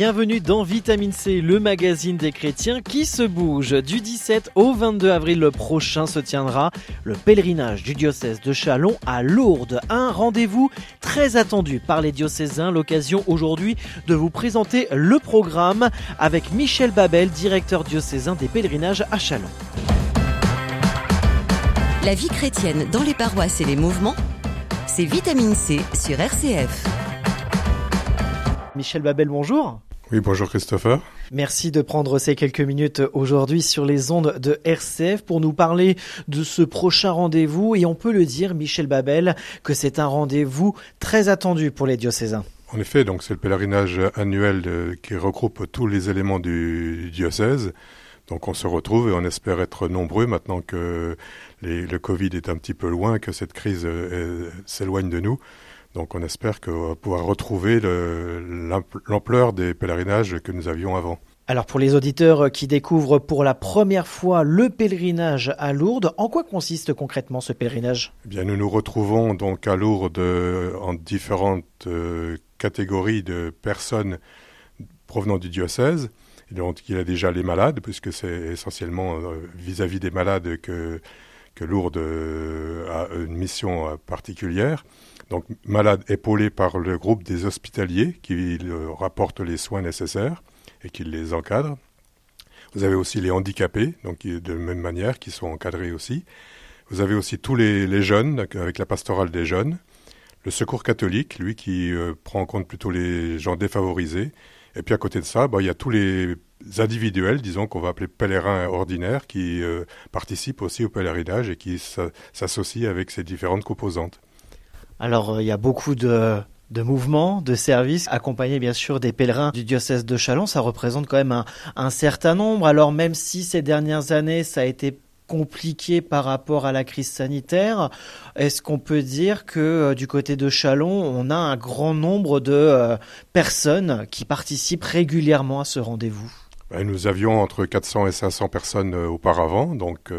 Bienvenue dans Vitamine C, le magazine des chrétiens qui se bouge. Du 17 au 22 avril prochain se tiendra le pèlerinage du diocèse de Chalon à Lourdes. Un rendez-vous très attendu par les diocésains. L'occasion aujourd'hui de vous présenter le programme avec Michel Babel, directeur diocésain des pèlerinages à Chalon. La vie chrétienne dans les paroisses et les mouvements, c'est Vitamine C sur RCF. Michel Babel, bonjour. Oui, bonjour Christopher. Merci de prendre ces quelques minutes aujourd'hui sur les ondes de RCF pour nous parler de ce prochain rendez-vous. Et on peut le dire, Michel Babel, que c'est un rendez-vous très attendu pour les diocésains. En effet, donc c'est le pèlerinage annuel de- qui regroupe tous les éléments du diocèse. Donc on se retrouve et on espère être nombreux maintenant que les- le Covid est un petit peu loin, que cette crise euh, s'éloigne de nous. Donc on espère qu'on va pouvoir retrouver le- l'amp- l'ampleur des pèlerinages que nous avions avant. Alors pour les auditeurs qui découvrent pour la première fois le pèlerinage à Lourdes, en quoi consiste concrètement ce pèlerinage? Eh bien, nous nous retrouvons donc à Lourdes euh, en différentes euh, catégories de personnes provenant du diocèse. Et donc, il y a déjà les malades, puisque c'est essentiellement euh, vis-à-vis des malades que, que Lourdes euh, a une mission euh, particulière. Donc, malades épaulés par le groupe des hospitaliers qui rapportent les soins nécessaires et qui les encadrent. Vous avez aussi les handicapés, donc de la même manière, qui sont encadrés aussi. Vous avez aussi tous les, jeunes, avec la pastorale des jeunes. Le secours catholique, lui, qui euh, prend en compte plutôt les gens défavorisés. Et puis à côté de ça, bah, il y a tous les individuels, disons, qu'on va appeler pèlerins ordinaires, qui euh, participent aussi au pèlerinage et qui s'a- s'associent avec ces différentes composantes. Alors euh, il y a beaucoup de, mouvements, de services, accompagnés bien sûr des pèlerins du diocèse de Chalon. Ça représente quand même un, certain nombre. Alors même si ces dernières années ça a été compliqué par rapport à la crise sanitaire, est-ce qu'on peut dire que euh, du côté de Chalon, on a un grand nombre de euh, personnes qui participent régulièrement à ce rendez-vous? Ben, nous avions entre 400 et 500 personnes auparavant, donc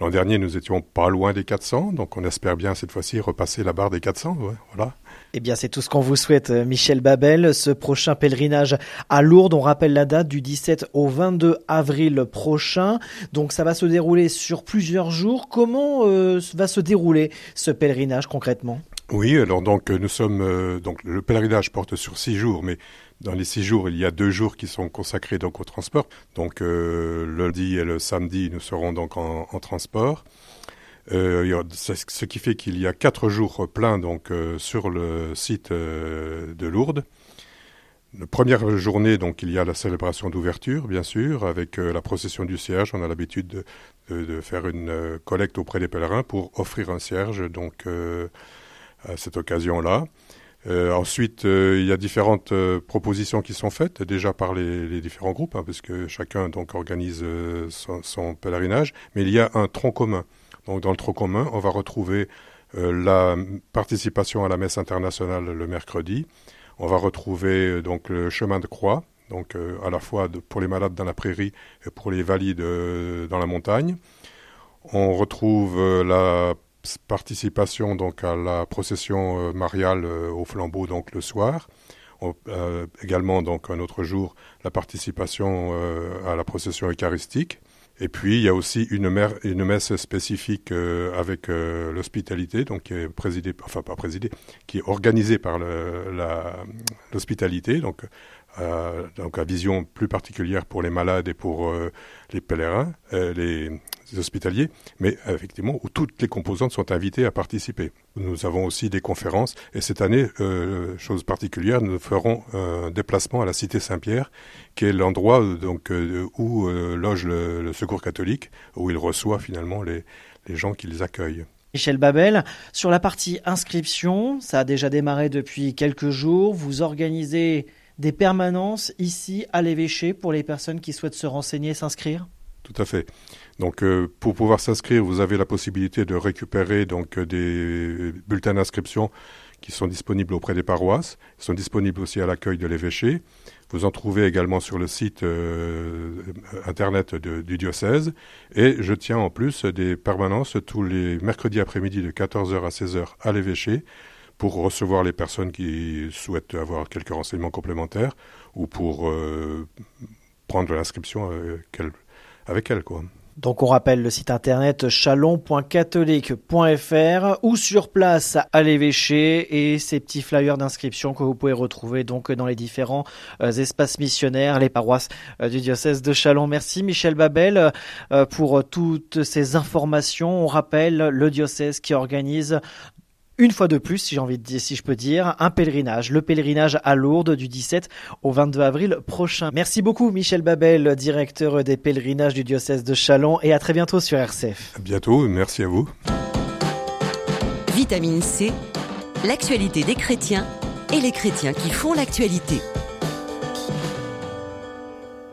l'an dernier nous étions pas loin des 400, donc on espère bien cette fois-ci repasser la barre des 400. ouais, voilà. Eh bien, c'est tout ce qu'on vous souhaite, euh, Michel Babel. Ce prochain pèlerinage à Lourdes, on rappelle la date du 17 au 22 avril prochain. Donc, ça va se dérouler sur plusieurs jours. Comment euh, va se dérouler ce pèlerinage concrètement? Oui, alors donc euh, nous sommes euh, donc le pèlerinage porte sur six jours, mais dans les six jours il y a deux jours qui sont consacrés donc au transport. Donc euh, lundi et le samedi nous serons donc en, transport. Ce qui fait qu'il y a quatre jours pleins donc sur le site de Lourdes. La première journée, donc, il y a la célébration d'ouverture, bien sûr, avec la procession du cierge. On a l'habitude de, faire une collecte auprès des pèlerins pour offrir un cierge, donc, à cette occasion-là. Euh, ensuite, euh, il y a différentes euh, propositions qui sont faites déjà par les, différents groupes, hein, parce chacun donc organise son, pèlerinage. Mais il y a un tronc commun. Donc, dans le tronc commun, on va retrouver la participation à la messe internationale le mercredi. On va retrouver donc le chemin de croix, donc à la fois pour les malades dans la prairie et pour les valides dans la montagne. On retrouve la participation donc à la procession euh, mariale euh, au flambeau donc le soir. Euh, également donc un autre jour la participation à la procession eucharistique. Et puis il y a aussi une, mer- une messe spécifique avec l'hospitalité, donc qui est présidée, enfin pas présidée, qui est organisée par l'hospitalité, donc, donc à vision plus particulière pour les malades et pour les pèlerins, les hospitaliers, mais effectivement où toutes les composantes sont invitées à participer. Nous avons aussi des conférences et cette année, euh, chose particulière, nous ferons un déplacement à la cité Saint-Pierre, qui est l'endroit euh, donc euh, où loge le, le Secours catholique, où il reçoit finalement les, les gens qui les accueillent. Michel Babel, sur la partie inscription, ça a déjà démarré depuis quelques jours. Vous organisez des permanences ici à l'évêché pour les personnes qui souhaitent se renseigner et s'inscrire? Tout à fait. Donc, euh, pour pouvoir s'inscrire, vous avez la possibilité de récupérer donc euh, des bulletins d'inscription qui sont disponibles auprès des paroisses, ils sont disponibles aussi à l'accueil de l'évêché. Vous en trouvez également sur le site euh, internet du diocèse. Et je tiens en plus des permanences tous les mercredis après-midi de 14h à 16h à l'évêché pour recevoir les personnes qui souhaitent avoir quelques renseignements complémentaires ou pour euh, prendre l'inscription avec elle. Quoi. Donc on rappelle le site internet chalon.catholique.fr ou sur place à l'évêché et ces petits flyers d'inscription que vous pouvez retrouver donc dans les différents euh, espaces missionnaires, les paroisses euh, du diocèse de Chalon. Merci Michel Babel euh, pour toutes ces informations. On rappelle le diocèse qui organise une fois de plus, si j'ai envie de dire, si je peux dire, un pèlerinage, le pèlerinage à Lourdes du 17 au 22 avril prochain. Merci beaucoup Michel Babel, directeur des pèlerinages du diocèse de Chalon et à très bientôt sur RCF. À bientôt, merci à vous. Vitamine C, l'actualité des chrétiens et les chrétiens qui font l'actualité.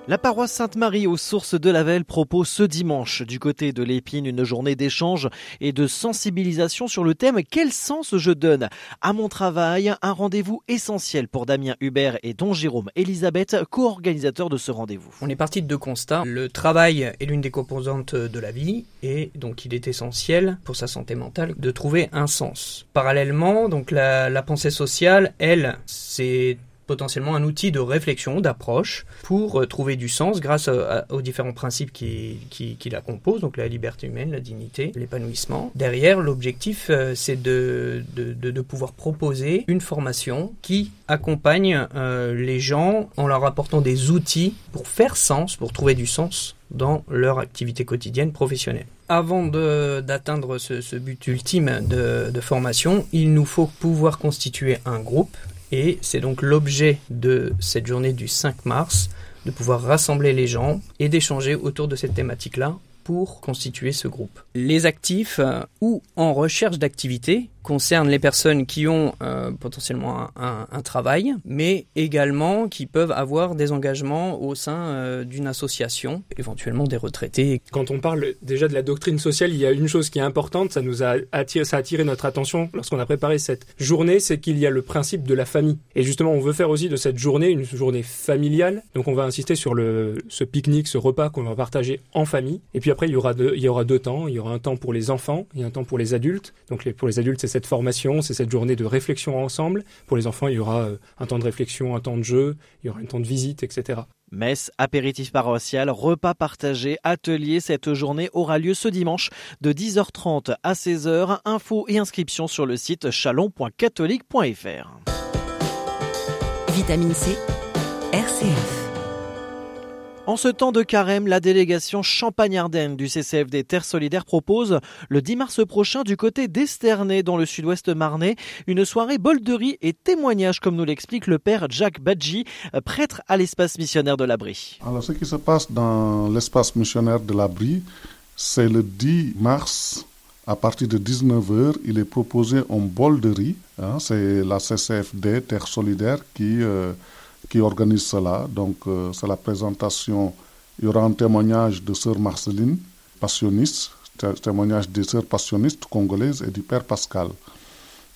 La paroisse Sainte-Marie aux sources de la Velle propose ce dimanche du côté de l'Épine une journée d'échange et de sensibilisation sur le thème Quel sens je donne? À mon travail Un rendez-vous essentiel pour Damien Hubert et Don Jérôme Elisabeth, co-organisateurs de ce rendez-vous. On est parti de deux constats. Le travail est l'une des composantes de la vie et donc il est essentiel pour sa santé mentale de trouver un sens. Parallèlement, donc la, la pensée sociale, elle, c'est potentiellement un outil de réflexion, d'approche, pour euh, trouver du sens grâce aux différents principes qui, qui, la composent, donc la liberté humaine, la dignité, l'épanouissement. Derrière, l'objectif, euh, c'est de, de, de, pouvoir proposer une formation qui accompagne euh, les gens en leur apportant des outils pour faire sens, pour trouver du sens dans leur activité quotidienne professionnelle. Avant d'atteindre ce, but ultime de formation, il nous faut pouvoir constituer un groupe et c'est donc l'objet de cette journée du 5 mars, de pouvoir rassembler les gens et d'échanger autour de cette thématique-là pour constituer ce groupe. Les actifs euh, ou en recherche d'activité concerne les personnes qui ont euh, potentiellement un, travail, mais également qui peuvent avoir des engagements au sein euh, d'une association, éventuellement des retraités. Quand on parle déjà de la doctrine sociale, il y a une chose qui est importante, ça nous a attiré, ça a attiré notre attention lorsqu'on a préparé cette journée, c'est qu'il y a le principe de la famille. Et justement, on veut faire aussi de cette journée une journée familiale. Donc on va insister sur le, ce pique-nique, ce repas qu'on va partager en famille. Et puis après, il y aura deux, il y aura deux temps. Il y aura un temps pour les enfants et un temps pour les adultes. Donc pour les adultes, c'est cette formation, c'est cette journée de réflexion ensemble. Pour les enfants, il y aura euh, un temps de réflexion, un temps de jeu, il y aura un temps de visite, etc. Messe, apéritif paroissial, repas partagé, atelier. Cette journée aura lieu ce dimanche de 10h30 à 16h. Infos et inscriptions sur le site chalon.catholique.fr. Vitamine C, RCF. En ce temps de carême, la délégation Champagne-Ardenne du CCFD Terre Solidaire propose le 10 mars prochain du côté d'Esternay dans le sud-ouest marnais une soirée bolderie et témoignage comme nous l'explique le père Jacques Badji, prêtre à l'espace missionnaire de l'Abri. Alors ce qui se passe dans l'espace missionnaire de l'Abri, c'est le 10 mars à partir de 19h, il est proposé en bolderie. Hein, c'est la CCFD Terre Solidaire qui euh, qui organise cela. Donc, euh, c'est la présentation. Il y aura un témoignage de sœur Marceline, passionniste, témoignage des sœurs passionnistes congolaises et du père Pascal.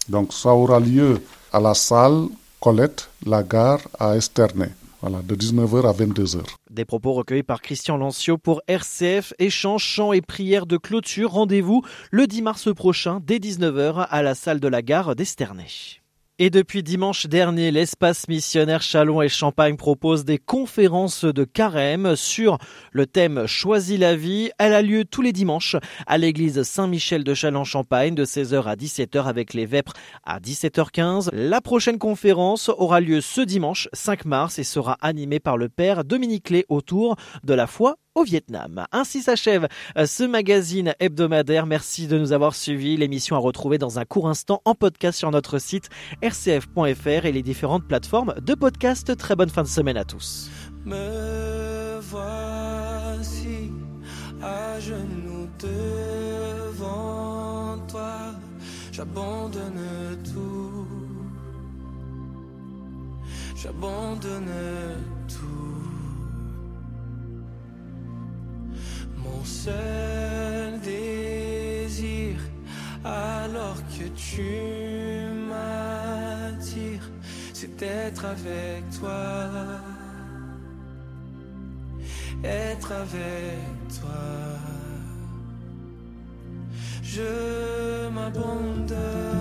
Donc, ça aura lieu à la salle Colette, la gare à Esternay. Voilà, de 19h à 22h. Des propos recueillis par Christian Lancio pour RCF, échange, chants et prières de clôture. Rendez-vous le 10 mars prochain dès 19h à la salle de la gare d'Esternay. Et depuis dimanche dernier, l'espace missionnaire Chalon et Champagne propose des conférences de carême sur le thème Choisis la vie. Elle a lieu tous les dimanches à l'église Saint-Michel de Chalon-Champagne de 16h à 17h avec les Vêpres à 17h15. La prochaine conférence aura lieu ce dimanche 5 mars et sera animée par le père Dominique Lé autour de la foi au Vietnam. Ainsi s'achève euh, ce magazine hebdomadaire. Merci de nous avoir suivis. L'émission à retrouver dans un court instant en podcast sur notre site rcf.fr et les différentes plateformes de podcast. Très bonne fin de semaine à tous. Mon seul désir, alors que tu m'attires, c'est d'être avec toi. Être avec toi. Je m'abandonne.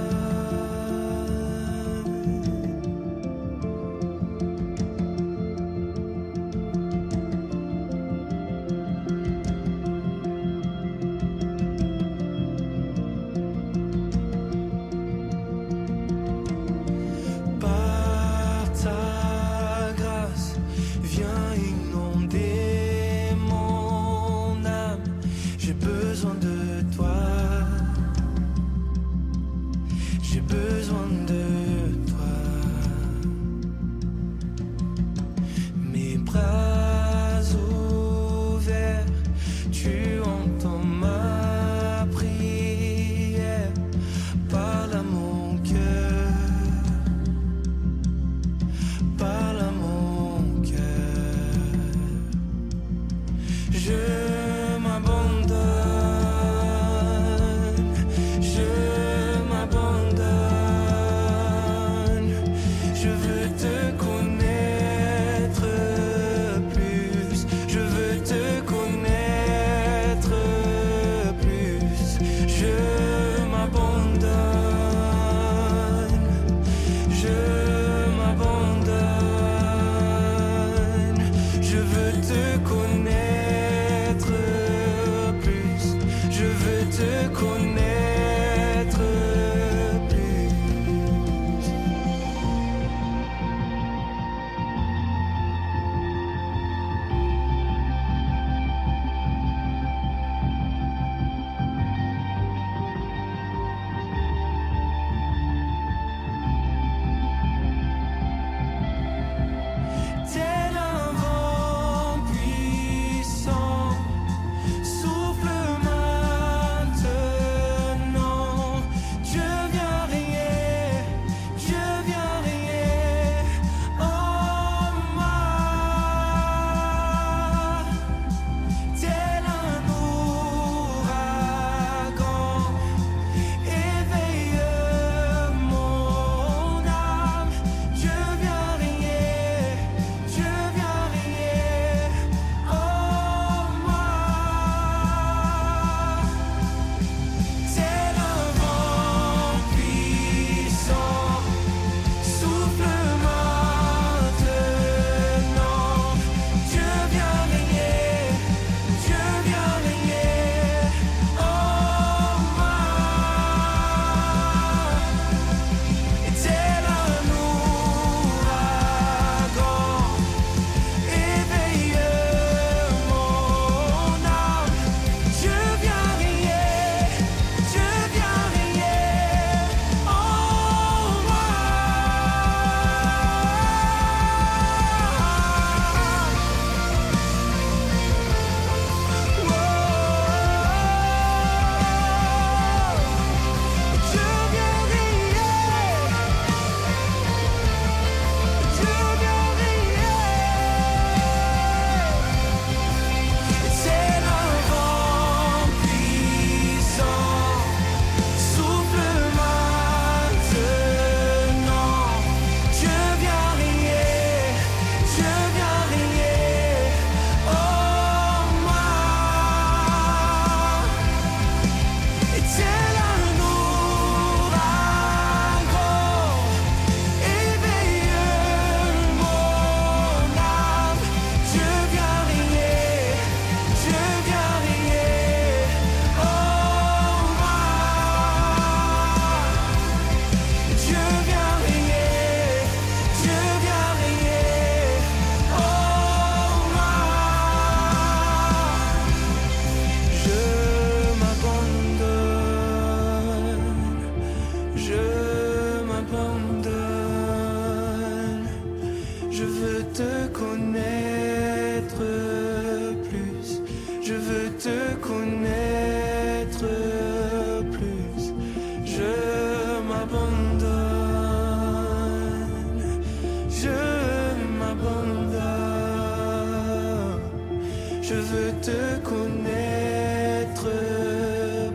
Je veux te connaître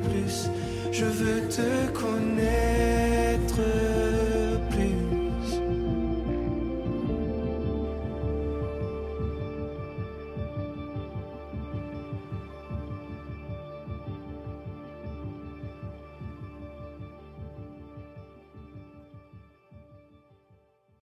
plus. Je veux te connaître.